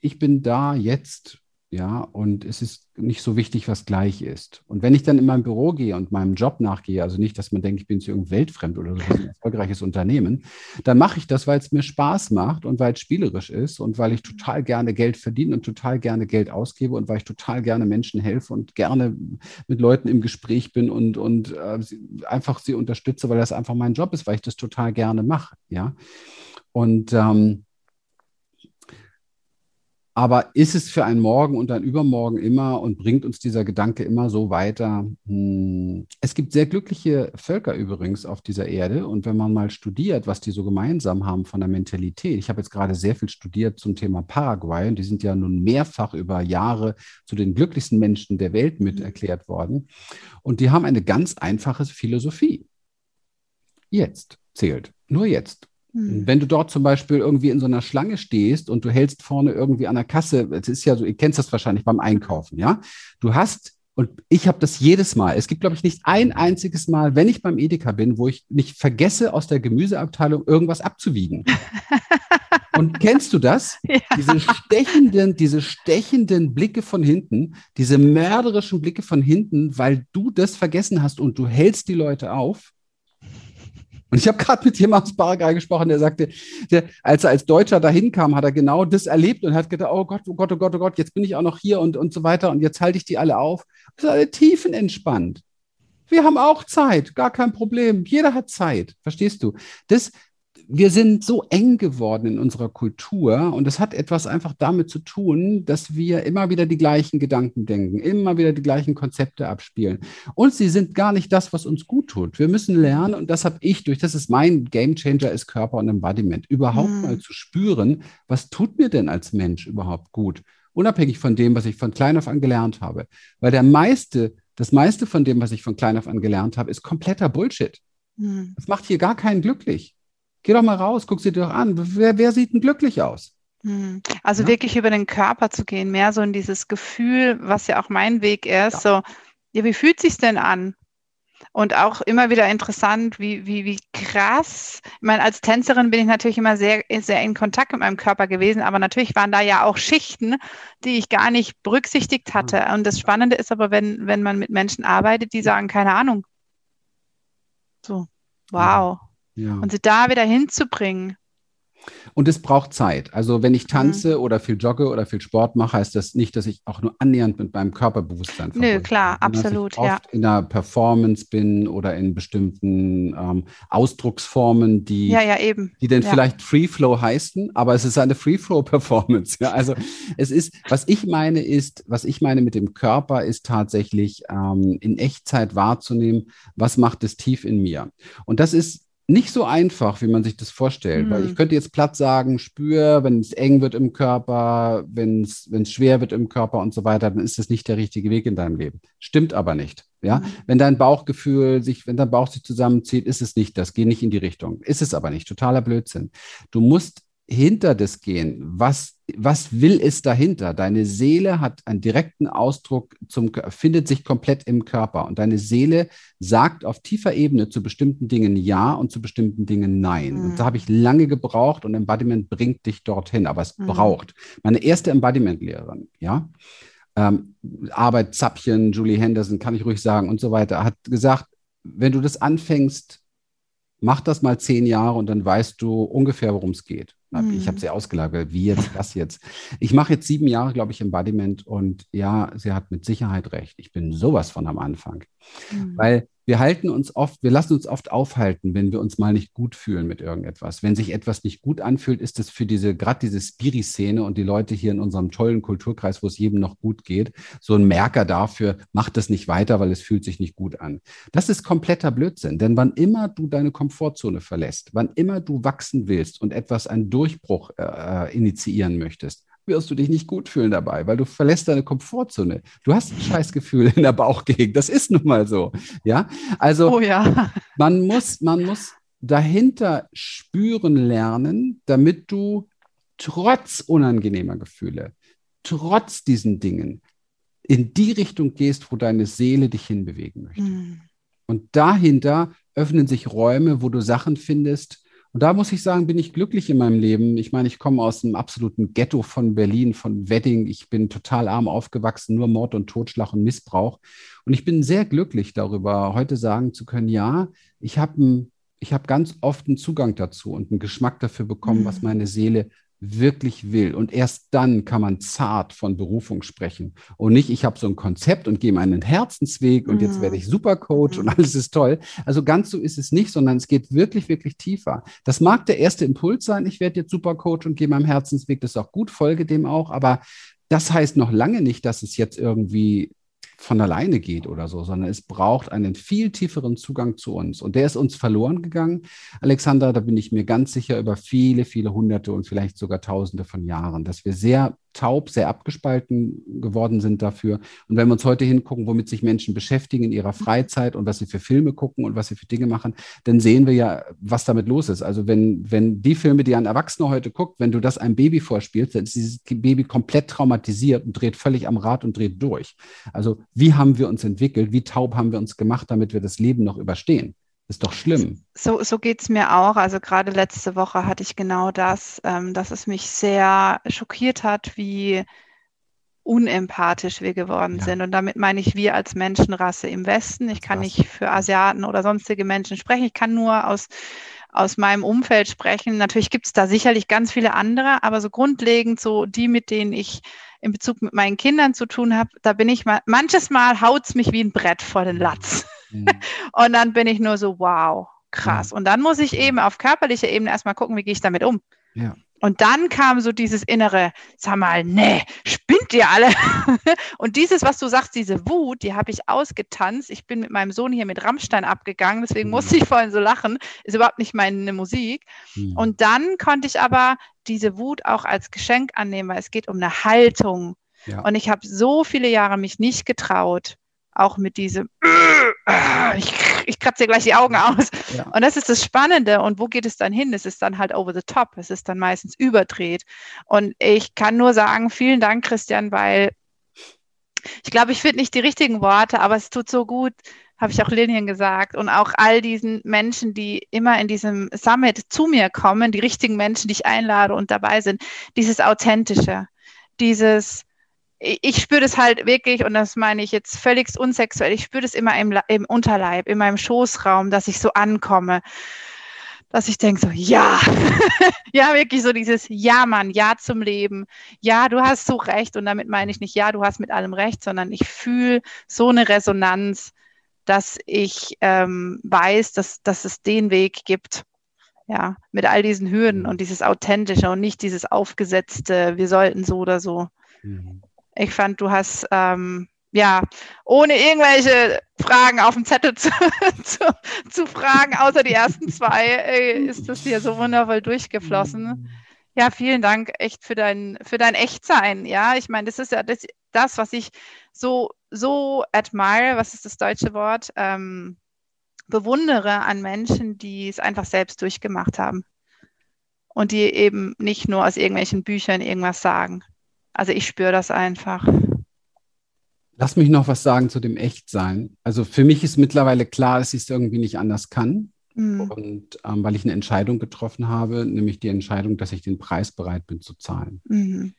ich bin da jetzt ja, und es ist nicht so wichtig, was gleich ist. Und wenn ich dann in mein Büro gehe und meinem Job nachgehe, also nicht, dass man denkt, ich bin zu irgendeinem weltfremd oder so ein erfolgreiches Unternehmen, dann mache ich das, weil es mir Spaß macht und weil es spielerisch ist und weil ich total gerne Geld verdiene und total gerne Geld ausgebe und weil ich total gerne Menschen helfe und gerne mit Leuten im Gespräch bin und, und äh, einfach sie unterstütze, weil das einfach mein Job ist, weil ich das total gerne mache. Ja. Und ähm, aber ist es für einen Morgen und ein Übermorgen immer und bringt uns dieser Gedanke immer so weiter? Hm. Es gibt sehr glückliche Völker übrigens auf dieser Erde. Und wenn man mal studiert, was die so gemeinsam haben von der Mentalität, ich habe jetzt gerade sehr viel studiert zum Thema Paraguay und die sind ja nun mehrfach über Jahre zu den glücklichsten Menschen der Welt mit mhm. erklärt worden. Und die haben eine ganz einfache Philosophie. Jetzt zählt, nur jetzt. Mhm. Wenn du dort zum Beispiel irgendwie in so einer Schlange stehst und du hältst vorne irgendwie an der Kasse, es ist ja so, ihr kennt das wahrscheinlich beim Einkaufen, ja? Du hast und ich habe das jedes Mal. Es gibt, glaube ich, nicht ein einziges Mal, wenn ich beim Edeka bin, wo ich nicht vergesse, aus der Gemüseabteilung irgendwas abzuwiegen. Und kennst du das? Ja. Diese stechenden, diese stechenden Blicke von hinten, diese mörderischen Blicke von hinten, weil du das vergessen hast und du hältst die Leute auf. Und ich habe gerade mit jemandem aus Paraguay gesprochen, der sagte, der, als er als Deutscher dahin kam, hat er genau das erlebt und hat gedacht, oh Gott, oh Gott, oh Gott, oh Gott, jetzt bin ich auch noch hier und, und so weiter und jetzt halte ich die alle auf. Das ist alle tiefenentspannt. Wir haben auch Zeit, gar kein Problem. Jeder hat Zeit, verstehst du? Das, wir sind so eng geworden in unserer Kultur und es hat etwas einfach damit zu tun, dass wir immer wieder die gleichen Gedanken denken, immer wieder die gleichen Konzepte abspielen. Und sie sind gar nicht das, was uns gut tut. Wir müssen lernen, und das habe ich durch, das ist mein Game Changer, ist Körper und Embodiment, überhaupt mhm. mal zu spüren, was tut mir denn als Mensch überhaupt gut? Unabhängig von dem, was ich von klein auf an gelernt habe. Weil der meiste, das meiste von dem, was ich von klein auf an gelernt habe, ist kompletter Bullshit. Mhm. Das macht hier gar keinen glücklich. Geh doch mal raus, guck sie dir doch an. Wer, wer sieht denn glücklich aus? Hm. Also ja? wirklich über den Körper zu gehen, mehr so in dieses Gefühl, was ja auch mein Weg ist, ja. so, ja, wie fühlt sich denn an? Und auch immer wieder interessant, wie, wie, wie krass. Ich meine, als Tänzerin bin ich natürlich immer sehr, sehr in Kontakt mit meinem Körper gewesen, aber natürlich waren da ja auch Schichten, die ich gar nicht berücksichtigt hatte. Und das Spannende ist aber, wenn, wenn man mit Menschen arbeitet, die sagen, keine Ahnung. So, wow. Ja. Und sie da wieder hinzubringen. Und es braucht Zeit. Also wenn ich tanze mhm. oder viel jogge oder viel Sport mache, heißt das nicht, dass ich auch nur annähernd mit meinem Körperbewusstsein verbunden Nö, klar, bin, absolut. Dass ich oft ja. in einer Performance bin oder in bestimmten ähm, Ausdrucksformen, die, ja, ja, eben. die dann vielleicht Free Flow heißen, aber es ist eine Free Flow Performance. Ja, also es ist, was ich meine ist, was ich meine mit dem Körper ist tatsächlich ähm, in Echtzeit wahrzunehmen, was macht es tief in mir. Und das ist nicht so einfach, wie man sich das vorstellt. Mhm. Weil ich hm. könnte jetzt platt sagen, spür, wenn es eng wird im Körper, wenn es schwer wird im Körper und so weiter, dann ist das nicht der richtige Weg in deinem Leben. Stimmt aber nicht. Ja, mhm. wenn dein Bauchgefühl sich, wenn dein Bauch sich zusammenzieht, ist es nicht das. Geh nicht in die Richtung. Ist es aber nicht. Totaler Blödsinn. Du musst hinter das gehen. Was, was will es dahinter? Deine Seele hat einen direkten Ausdruck zum, findet sich komplett im Körper und deine Seele sagt auf tiefer Ebene zu bestimmten Dingen Ja und zu bestimmten Dingen Nein. Mhm. Und da habe ich lange gebraucht und Embodiment bringt dich dorthin, aber es mhm. braucht. Meine erste Embodiment-Lehrerin, ja, ähm, Arbeit Zappchen, Julie Henderson, kann ich ruhig sagen und so weiter, hat gesagt, wenn du das anfängst, mach das mal zehn Jahre und dann weißt du ungefähr, worum es geht. Mhm. Ich habe sie ausgelagert. Wie jetzt, was jetzt? Ich mache jetzt sieben Jahre, glaube ich, Embodiment und ja, sie hat mit Sicherheit recht. Ich bin sowas von am Anfang. Mhm. Weil wir halten uns oft, wir lassen uns oft aufhalten, wenn wir uns mal nicht gut fühlen mit irgendetwas. Wenn sich etwas nicht gut anfühlt, ist es für diese, gerade diese Spiri-Szene und die Leute hier in unserem tollen Kulturkreis, wo es jedem noch gut geht, so ein Merker dafür, mach das nicht weiter, weil es fühlt sich nicht gut an. Das ist kompletter Blödsinn, denn wann immer du deine Komfortzone verlässt, wann immer du wachsen willst und etwas, einen Durchbruch äh, äh initiieren möchtest, wirst du dich nicht gut fühlen dabei, weil du verlässt deine Komfortzone. Du hast ein Scheißgefühl in der Bauchgegend. Das ist nun mal so. Ja, also oh ja. man muss, man muss dahinter spüren lernen, damit du trotz unangenehmer Gefühle, trotz diesen Dingen in die Richtung gehst, wo deine Seele dich hinbewegen möchte. Mhm. Und dahinter öffnen sich Räume, wo du Sachen findest. Und da muss ich sagen, bin ich glücklich in meinem Leben. Ich meine, ich komme aus einem absoluten Ghetto von Berlin, von Wedding. Ich bin total arm aufgewachsen, nur Mord und Totschlag und Missbrauch. Und ich bin sehr glücklich darüber, heute sagen zu können, ja, ich habe ich habe ganz oft einen Zugang dazu und einen Geschmack dafür bekommen, mhm. was meine Seele wirklich will. Und erst dann kann man zart von Berufung sprechen. Und nicht, ich habe so ein Konzept und gehe meinen Herzensweg und mhm. jetzt werde ich mhm. Supercoach mhm. und alles ist toll. Also ganz so ist es nicht, sondern es geht wirklich, wirklich tiefer. Das mag der erste Impuls sein, ich werde jetzt Supercoach und gehe meinem Herzensweg. Das ist auch gut, folge dem auch. Aber das heißt noch lange nicht, dass es jetzt irgendwie von alleine geht oder so, sondern es braucht einen viel tieferen Zugang zu uns. Und der ist uns verloren gegangen, Alexander, da bin ich mir ganz sicher über viele, viele hunderte und vielleicht sogar tausende von Jahren, dass wir sehr taub, sehr abgespalten geworden sind dafür. Und wenn wir uns heute hingucken, womit sich Menschen beschäftigen in ihrer Freizeit und was sie für Filme gucken und was sie für Dinge machen, dann sehen wir ja, was damit los ist. Also wenn, wenn die Filme, die ein Erwachsener heute guckt, wenn du das einem Baby vorspielst, dann ist dieses Baby komplett traumatisiert und dreht völlig am Rad und dreht durch. Also wie haben wir uns entwickelt? Wie taub haben wir uns gemacht, damit wir das Leben noch überstehen? Ist doch schlimm. So, so geht es mir auch. Also gerade letzte Woche hatte ich genau das, ähm, dass es mich sehr schockiert hat, wie unempathisch wir geworden ja. sind. Und damit meine ich wir als Menschenrasse im Westen. Ich kann Krass. nicht für Asiaten oder sonstige Menschen sprechen. Ich kann nur aus, aus meinem Umfeld sprechen. Natürlich gibt es da sicherlich ganz viele andere, aber so grundlegend so die, mit denen ich in Bezug mit meinen Kindern zu tun habe, da bin ich mal, manches Mal haut es mich wie ein Brett vor den Latz. Mhm. Und dann bin ich nur so, wow, krass. Mhm. Und dann muss ich eben auf körperlicher Ebene erstmal gucken, wie gehe ich damit um. Ja. Und dann kam so dieses innere, sag mal, nee, spinnt ihr alle? und dieses, was du sagst, diese Wut, die habe ich ausgetanzt. Ich bin mit meinem Sohn hier mit Rammstein abgegangen, deswegen mhm. musste ich vorhin so lachen. Ist überhaupt nicht meine Musik. Mhm. Und dann konnte ich aber diese Wut auch als Geschenk annehmen, weil es geht um eine Haltung. Ja. Und ich habe so viele Jahre mich nicht getraut, auch mit diesem, ich, ich kratze dir gleich die Augen aus. Ja. Und das ist das Spannende. Und wo geht es dann hin? Es ist dann halt over the top. Es ist dann meistens überdreht. Und ich kann nur sagen, vielen Dank, Christian, weil ich glaube, ich finde nicht die richtigen Worte, aber es tut so gut, habe ich auch Lilian gesagt. Und auch all diesen Menschen, die immer in diesem Summit zu mir kommen, die richtigen Menschen, die ich einlade und dabei sind, dieses Authentische, dieses ich spüre das halt wirklich, und das meine ich jetzt völlig unsexuell, ich spüre das immer im, im Unterleib, in meinem Schoßraum, dass ich so ankomme, dass ich denke so, ja, ja, wirklich so dieses Ja, Mann, Ja zum Leben, ja, du hast so recht, und damit meine ich nicht, ja, du hast mit allem recht, sondern ich fühle so eine Resonanz, dass ich ähm, weiß, dass, dass es den Weg gibt, ja, mit all diesen Hürden mhm. und dieses Authentische und nicht dieses aufgesetzte, wir sollten so oder so. Mhm. Ich fand, du hast ähm, ja, ohne irgendwelche Fragen auf dem Zettel zu, zu, zu fragen, außer die ersten zwei, äh, ist das hier so wundervoll durchgeflossen. Ja, vielen Dank echt für dein, für dein Echtsein. Ja, ich meine, das ist ja das, das, was ich so, so admire, was ist das deutsche Wort? Ähm, bewundere an Menschen, die es einfach selbst durchgemacht haben. Und die eben nicht nur aus irgendwelchen Büchern irgendwas sagen. Also ich spüre das einfach. Lass mich noch was sagen zu dem Echtsein. Also für mich ist mittlerweile klar, dass ich es irgendwie nicht anders kann. Mhm. Und ähm, weil ich eine Entscheidung getroffen habe, nämlich die Entscheidung, dass ich den Preis bereit bin zu zahlen. Mhm.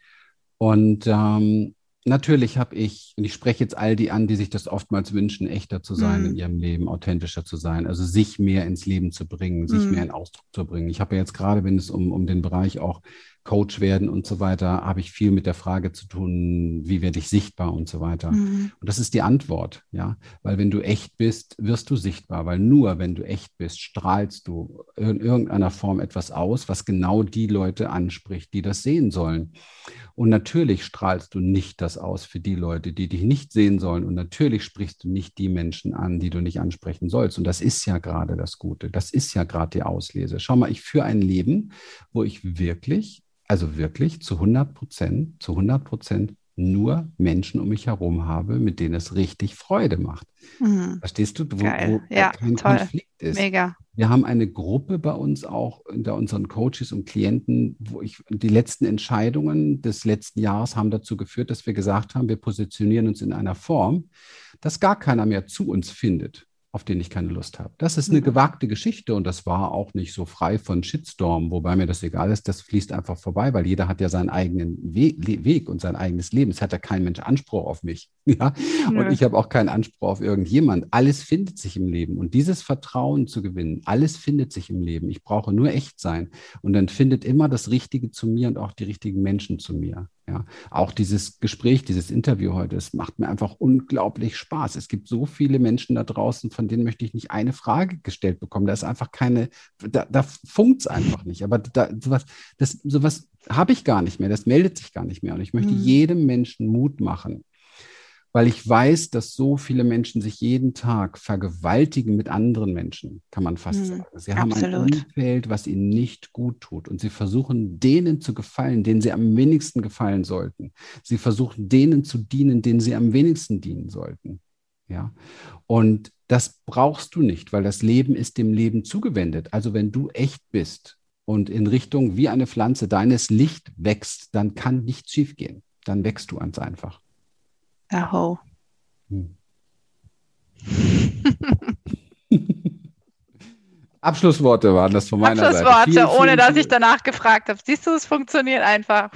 Und ähm, natürlich habe ich, und ich spreche jetzt all die an, die sich das oftmals wünschen, echter zu sein mhm. in ihrem Leben, authentischer zu sein, also sich mehr ins Leben zu bringen, sich mhm. mehr in Ausdruck zu bringen. Ich habe ja jetzt gerade, wenn es um, um den Bereich auch Coach werden und so weiter, habe ich viel mit der Frage zu tun, wie werde ich sichtbar und so weiter. Mhm. Und das ist die Antwort, ja, weil wenn du echt bist, wirst du sichtbar, weil nur wenn du echt bist, strahlst du in irgendeiner Form etwas aus, was genau die Leute anspricht, die das sehen sollen. Und natürlich strahlst du nicht das aus für die Leute, die dich nicht sehen sollen. Und natürlich sprichst du nicht die Menschen an, die du nicht ansprechen sollst. Und das ist ja gerade das Gute. Das ist ja gerade die Auslese. Schau mal, ich führe ein Leben, wo ich wirklich also wirklich zu 100 Prozent, zu 100 Prozent nur Menschen um mich herum habe, mit denen es richtig Freude macht. Mhm. Verstehst du, wo, wo ja, kein toll. Konflikt ist? Mega. Wir haben eine Gruppe bei uns auch unter unseren Coaches und Klienten, wo ich die letzten Entscheidungen des letzten Jahres haben dazu geführt, dass wir gesagt haben, wir positionieren uns in einer Form, dass gar keiner mehr zu uns findet auf den ich keine Lust habe. Das ist eine mhm. gewagte Geschichte und das war auch nicht so frei von Shitstorm, wobei mir das egal ist, das fließt einfach vorbei, weil jeder hat ja seinen eigenen Weg und sein eigenes Leben. Es hat ja kein Mensch Anspruch auf mich. Ja? Und ich habe auch keinen Anspruch auf irgendjemand. Alles findet sich im Leben und dieses Vertrauen zu gewinnen, alles findet sich im Leben. Ich brauche nur echt sein und dann findet immer das Richtige zu mir und auch die richtigen Menschen zu mir. Ja, auch dieses Gespräch, dieses Interview heute, es macht mir einfach unglaublich Spaß. Es gibt so viele Menschen da draußen, von denen möchte ich nicht eine Frage gestellt bekommen. Da ist einfach keine, da, da funkt es einfach nicht. Aber da, sowas, das, sowas habe ich gar nicht mehr. Das meldet sich gar nicht mehr. Und ich möchte mhm. jedem Menschen Mut machen, weil ich weiß, dass so viele Menschen sich jeden Tag vergewaltigen mit anderen Menschen, kann man fast mhm, sagen. Sie haben absolut. ein Umfeld, was ihnen nicht gut tut und sie versuchen denen zu gefallen, denen sie am wenigsten gefallen sollten. Sie versuchen denen zu dienen, denen sie am wenigsten dienen sollten. Ja, und das brauchst du nicht, weil das Leben ist dem Leben zugewendet. Also wenn du echt bist und in Richtung wie eine Pflanze deines Licht wächst, dann kann nichts schiefgehen. Dann wächst du ganz einfach. Aho. Hm. Abschlussworte waren das von meiner Abschlussworte, Seite. Abschlussworte, ohne dass ich danach gefragt habe. Siehst du, es funktioniert einfach.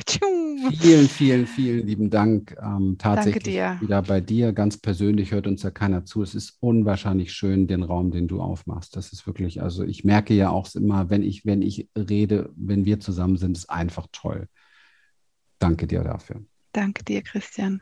Vielen, vielen, vielen lieben Dank. Ähm, tatsächlich wieder bei dir. Ganz persönlich hört uns ja keiner zu. Es ist unwahrscheinlich schön, den Raum, den du aufmachst. Das ist wirklich, also ich merke ja auch immer, wenn ich, wenn ich rede, wenn wir zusammen sind, ist einfach toll. Danke dir dafür. Danke dir, Christian.